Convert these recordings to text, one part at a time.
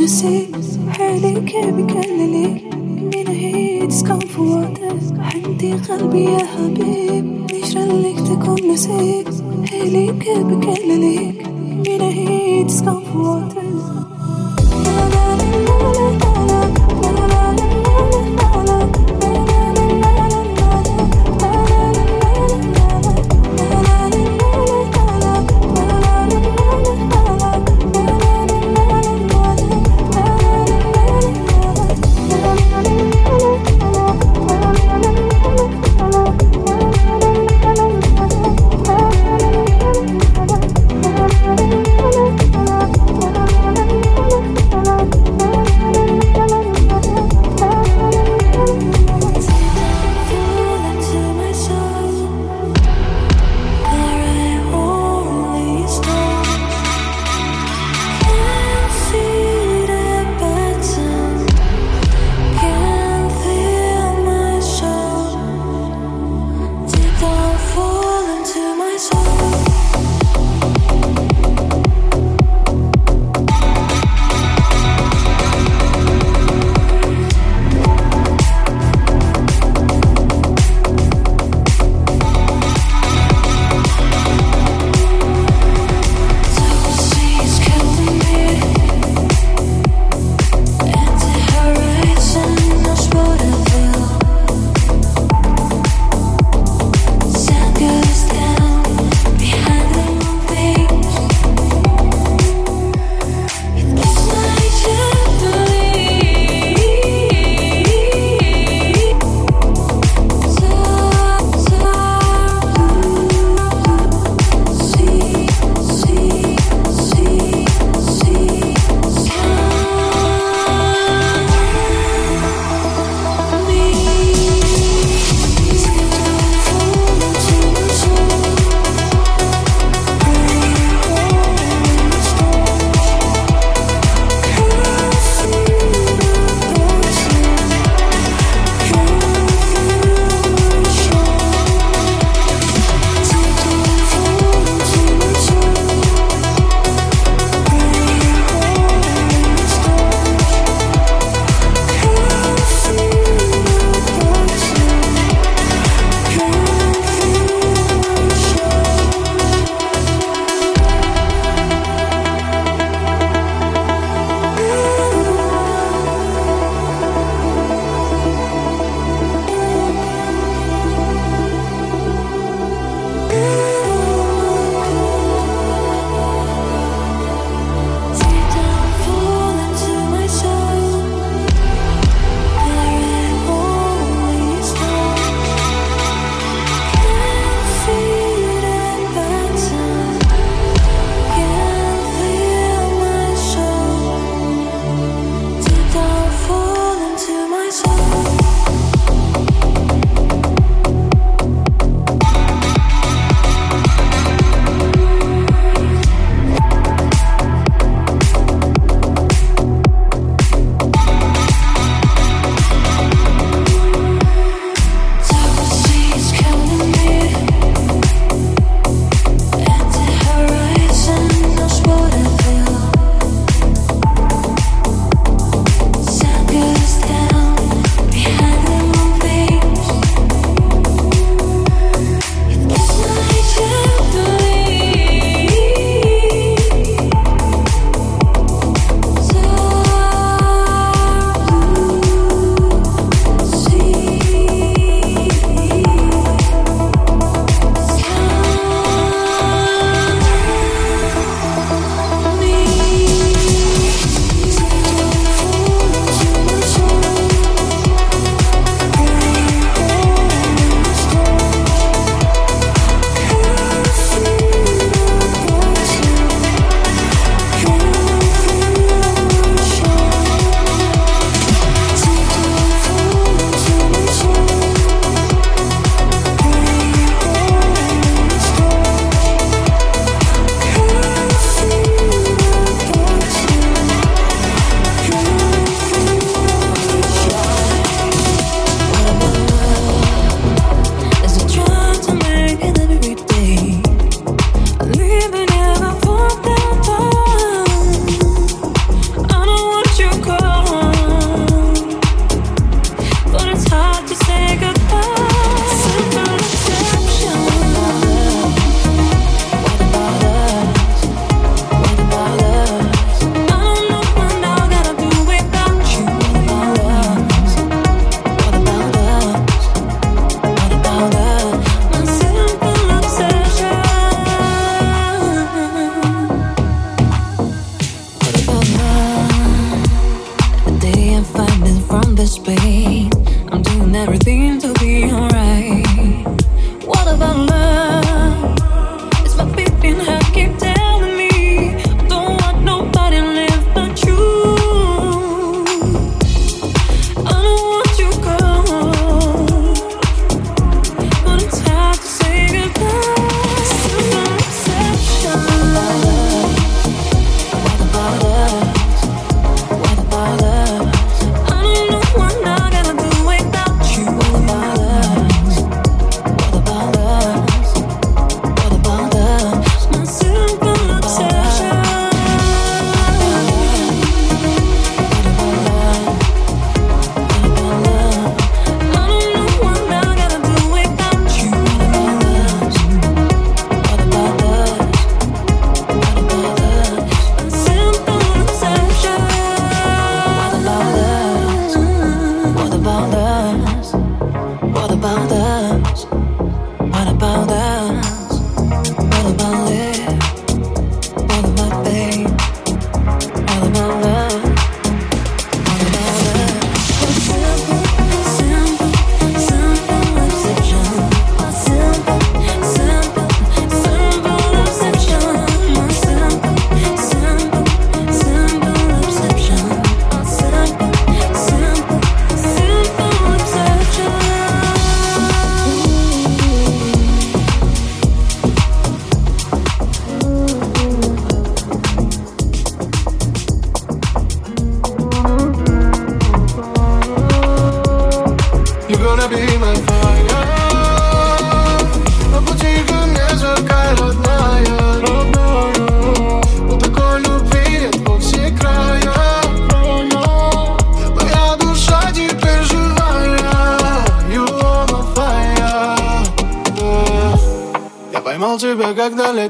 نسيت حالي كان بكللي. من هيت سكون في وقتك عندي قلبي يا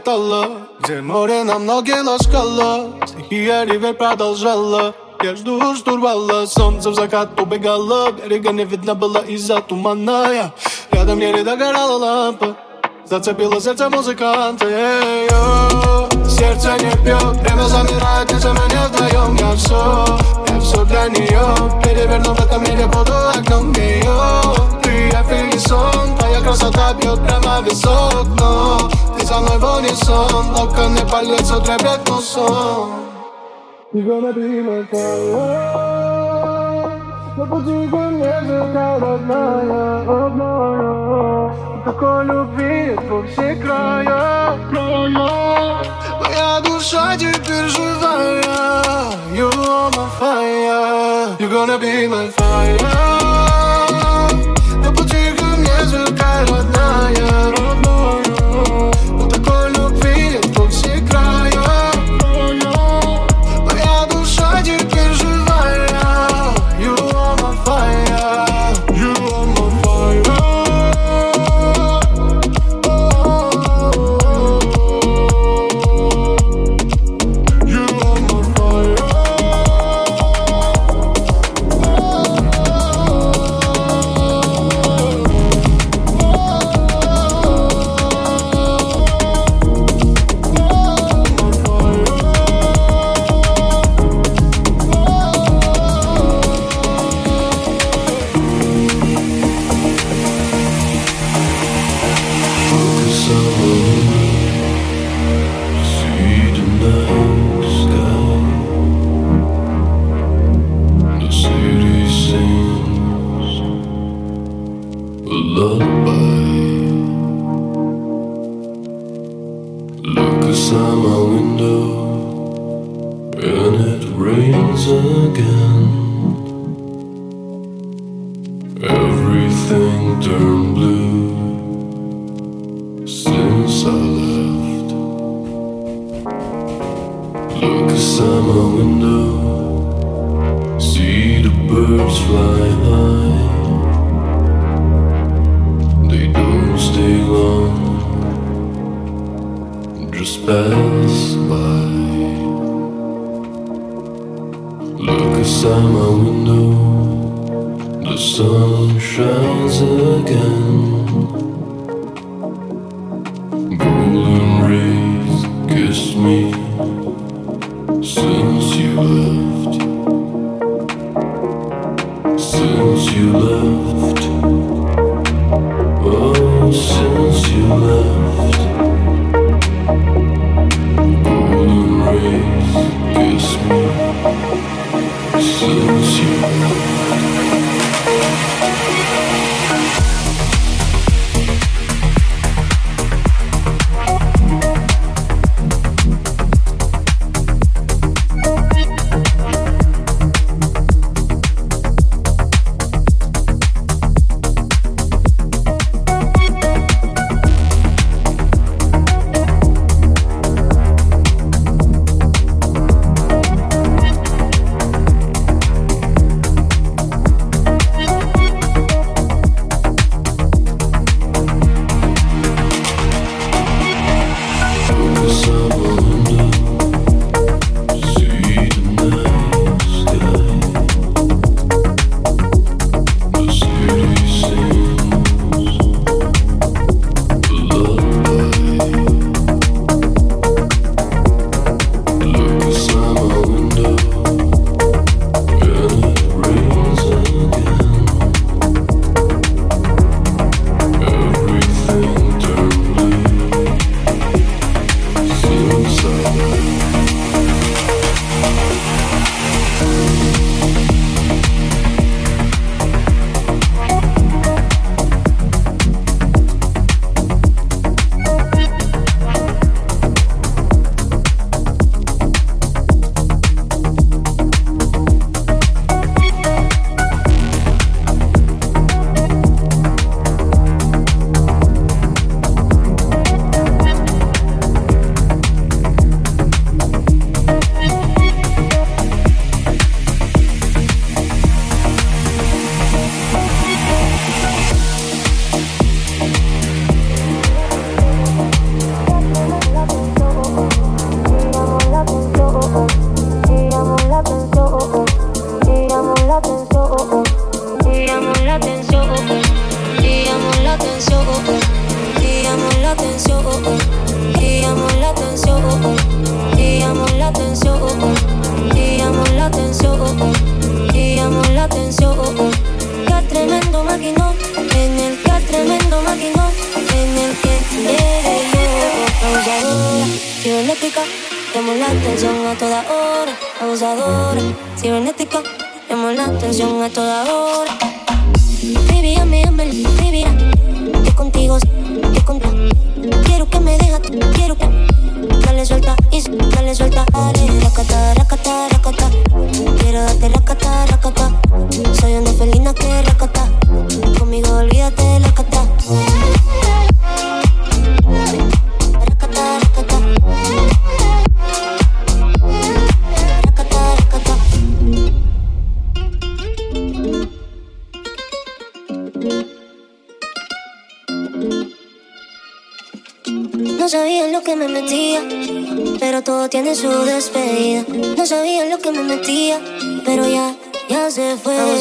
летала Где море на ноги ласкало Стихия ревель продолжала. Я жду штурвала Солнце в закат убегало. Берега не видно было из-за тумана. Я Рядом еле догорала лампа. Зацепило сердце музыканта. Эй, о, Сердце не пьет Время замирает, не за меня вдвоем. Я все, я все для нее Переверну в этом мире, буду окном ее Ты, я, сон Твоя красота бьет прямо без окна Pisa nuevo horizonte O que ne parli su tre You're gonna be my fire Не буди мне нежно, родная, родная Такой любви во все края, края Моя душа теперь живая You are my fire You're gonna be my fire. На пути ко мне, звезда родная, родная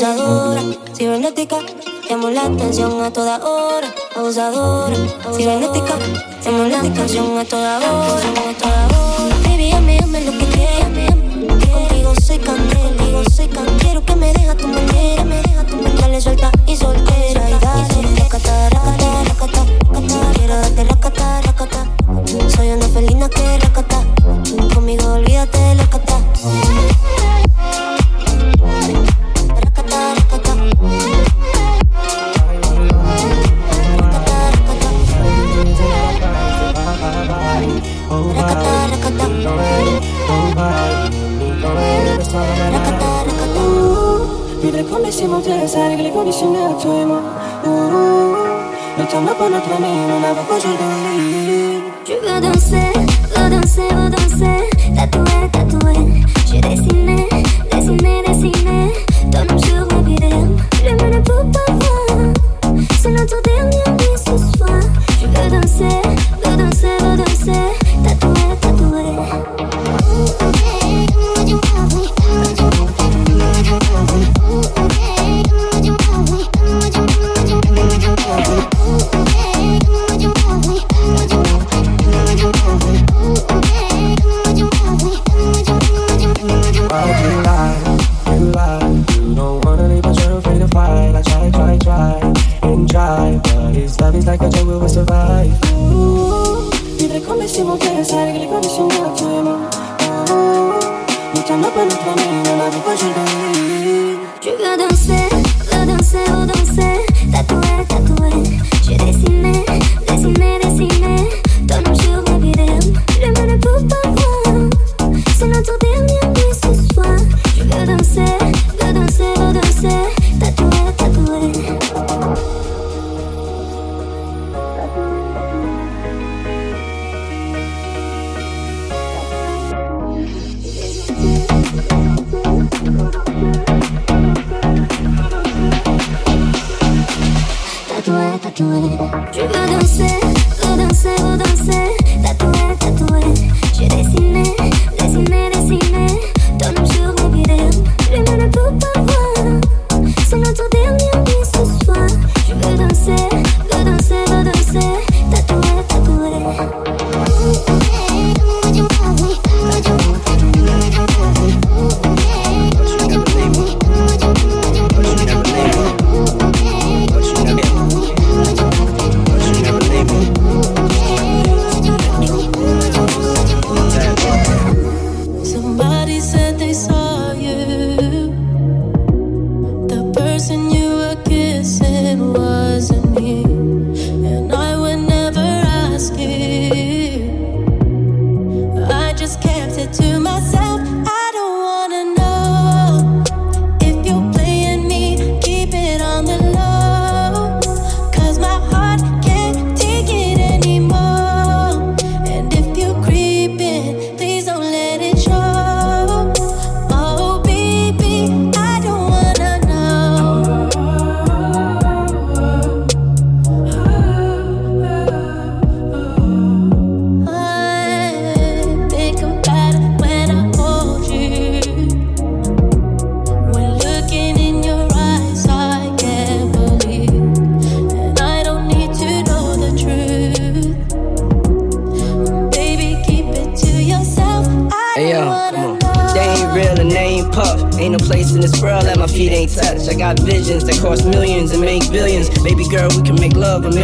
abusadora, cibernética, llamo la atención a toda hora, abusadora, cibernética, llamo la atención a toda hora, a toda hora. Baby, llame, llame lo que quieras, contigo soy candela, digo soy candela, quiero que me deja tu manera, me deja tu manera, dale suelta y soltera, y dale, racata, racata, racata, quiero darte racata, racata, soy una felina que ça avec les conditionnels, toi et moi. Le temps n'a pas notre ami. Tu veux danser, redanser, redanser.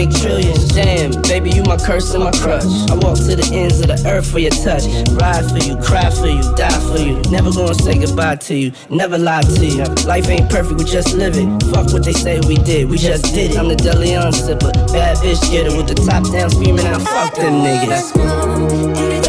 make trillions. Damn, baby, you my curse and my crush. I walk to the ends of the earth for your touch. Ride for you, cry for you, die for you. Never gonna say goodbye to you, never lie to you. Life ain't perfect, we just live it. Fuck what they say we did, we just did it. I'm the Deleon sipper, bad bitch getter with the top down, screaming out, fuck them niggas.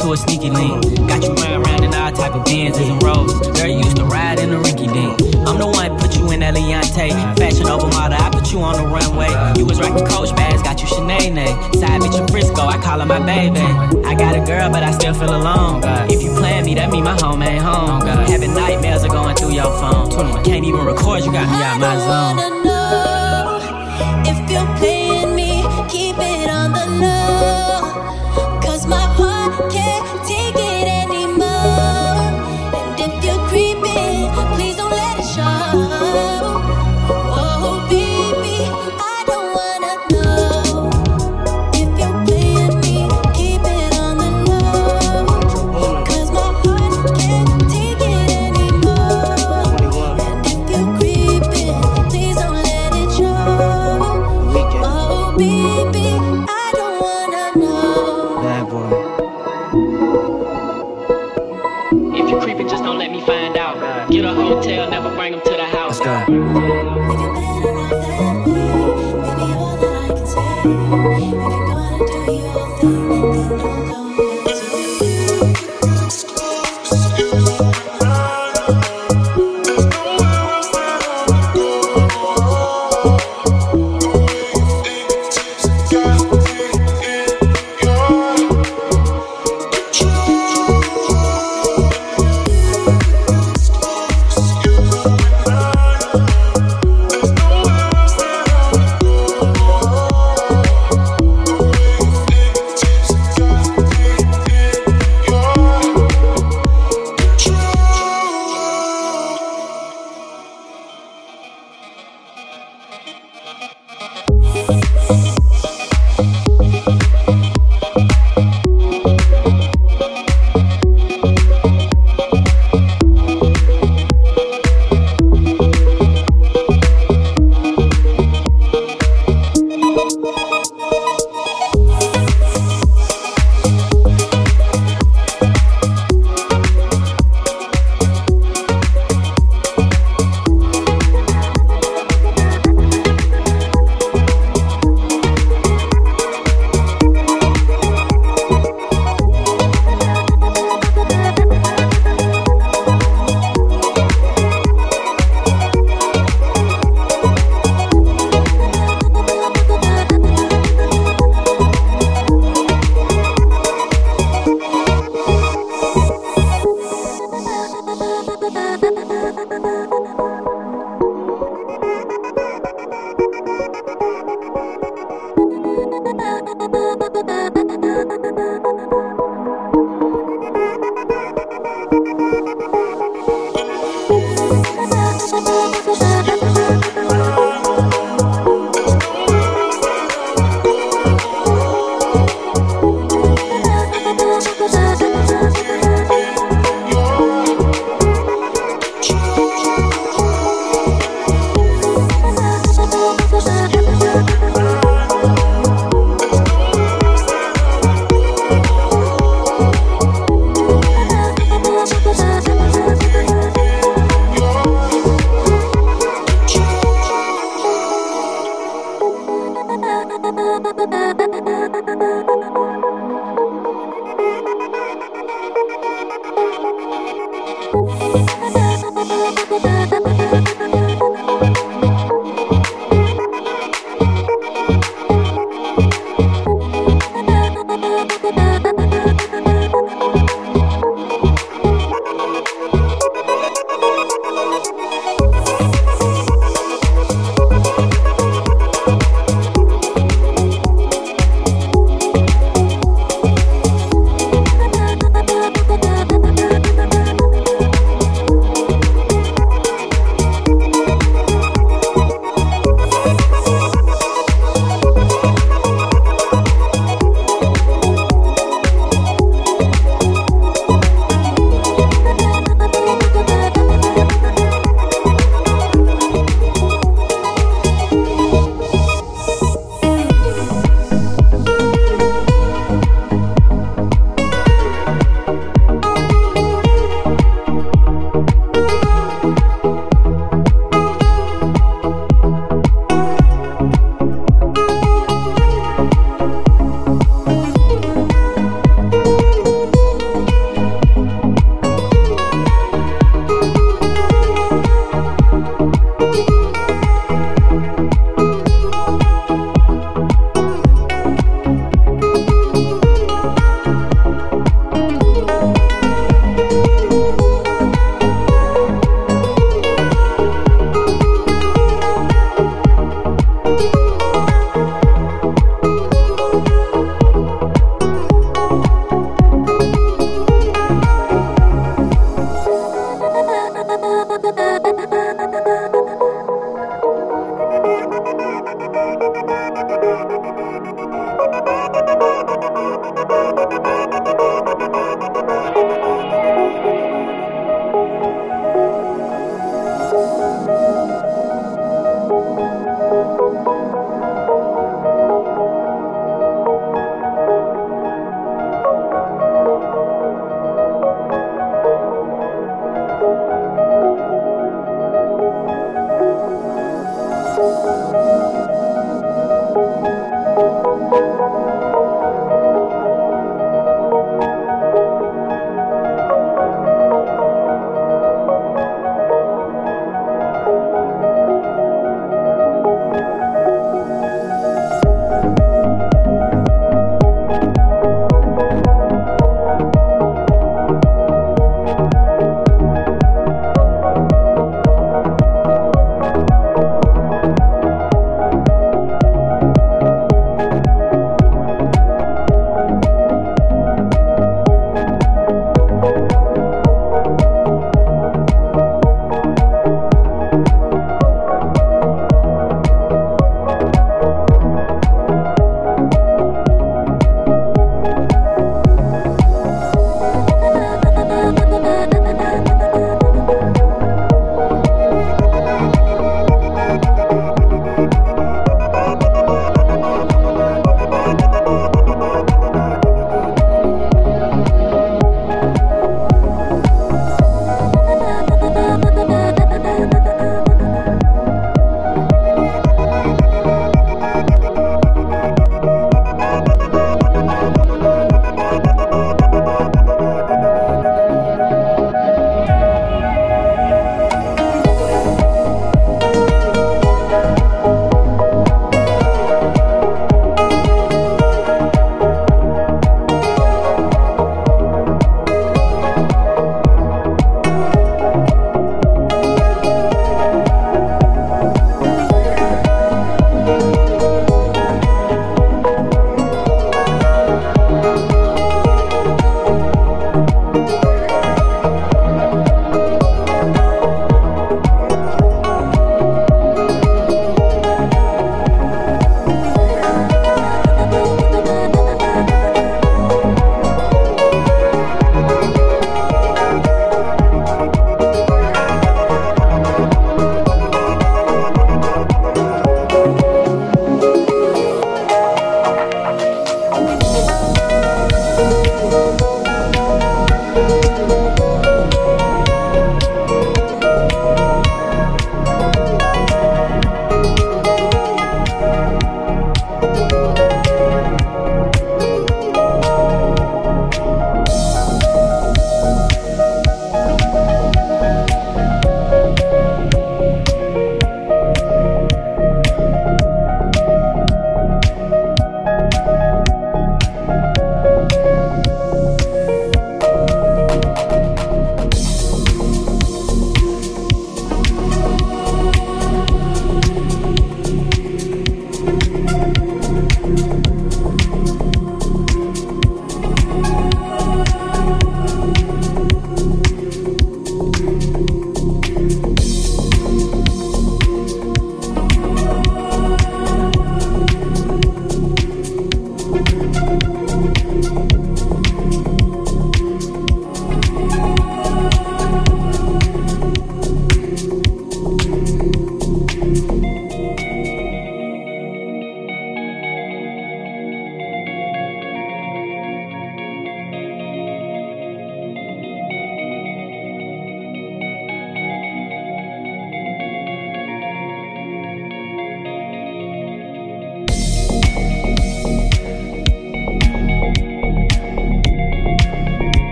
to a sneaky link. Got you riding around in all type of Benzes and roads. Girl, you used to ride in a rinky Dink. I'm the one put you in that Leontay. Fashion Nova I put you on the runway. You was rocking coach bags, got you Sinead. Side bitch in Frisco, I call her my baby. I got a girl, but I still feel alone. If you plan me, that mean my home ain't home. Having nightmares are going through your phone. Can't even record, you got me out my zone.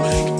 make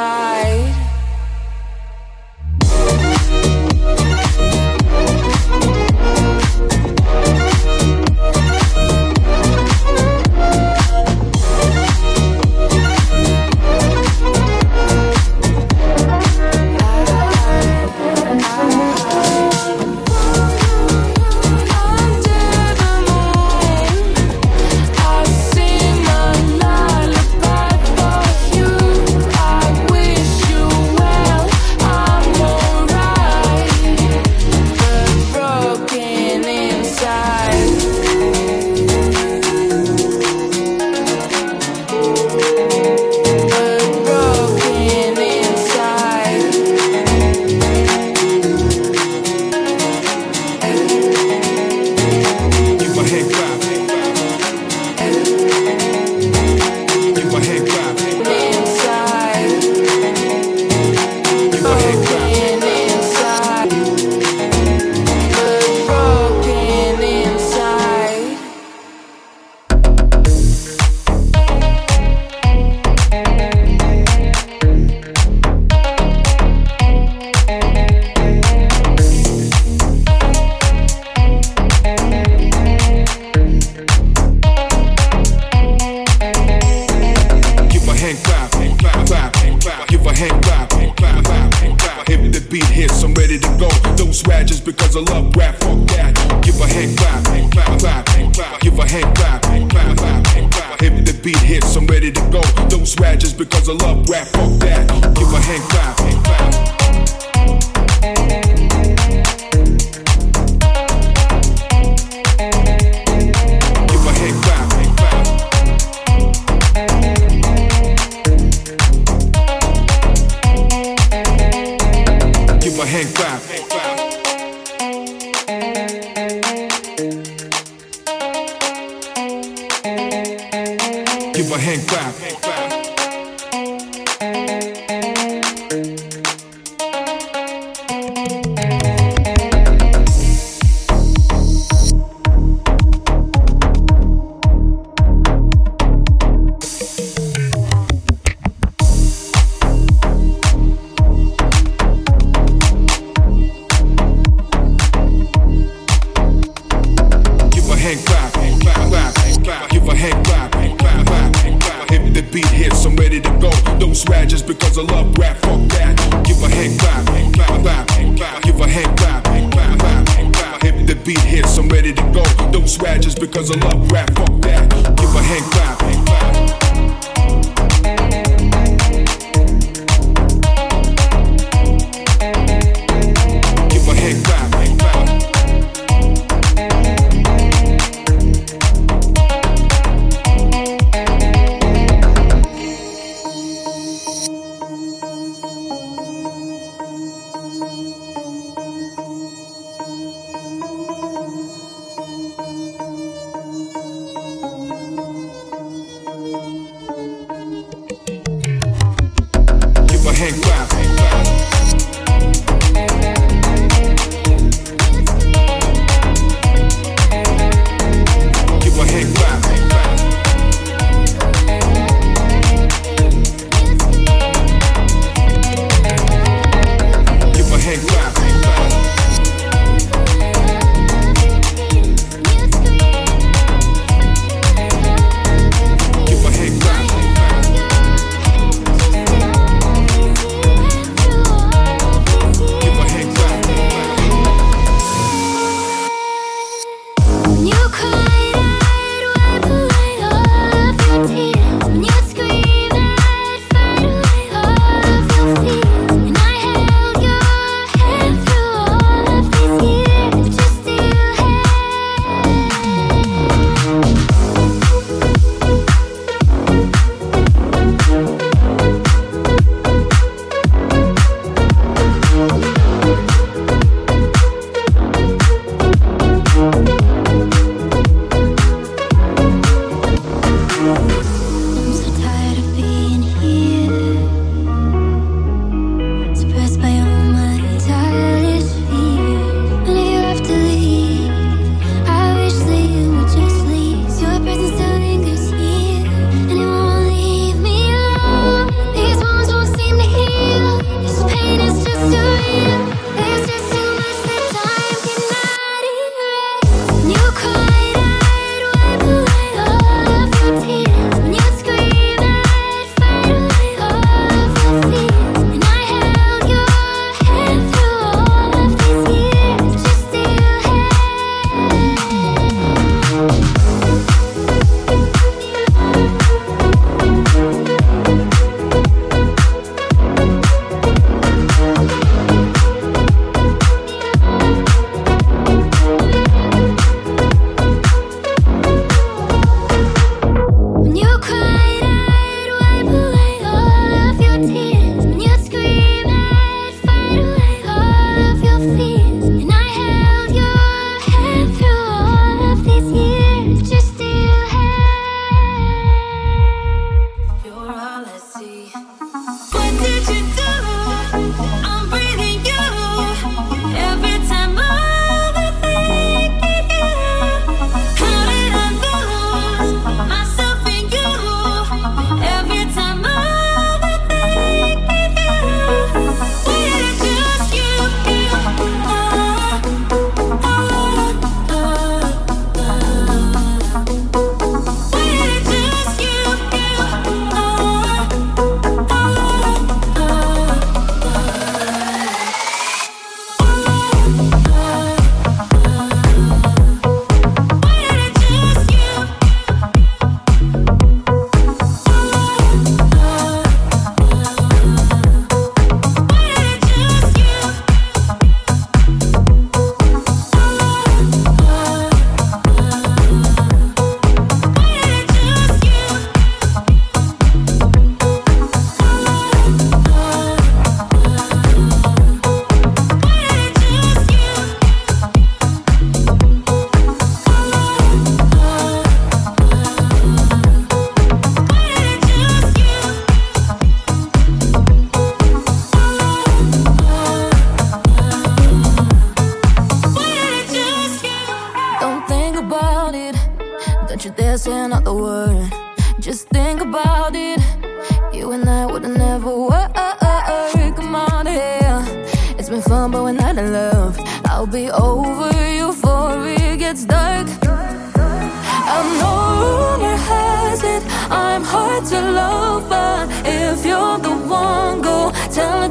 side.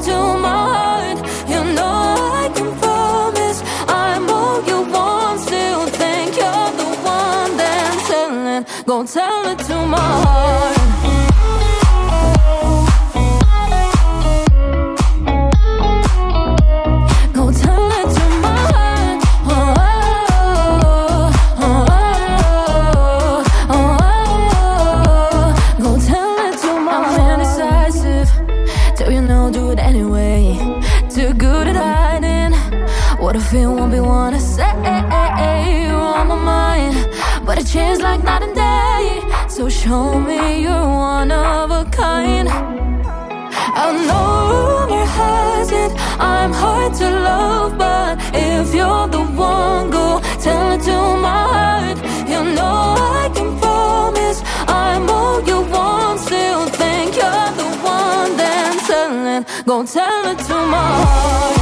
To. told me you're one of a kind. I know rumor has it I'm hard to love, but if you're the one, go tell it to my heart. You know I can promise I'm all you want. Still think you're the one, then tell it, go tell it to my heart.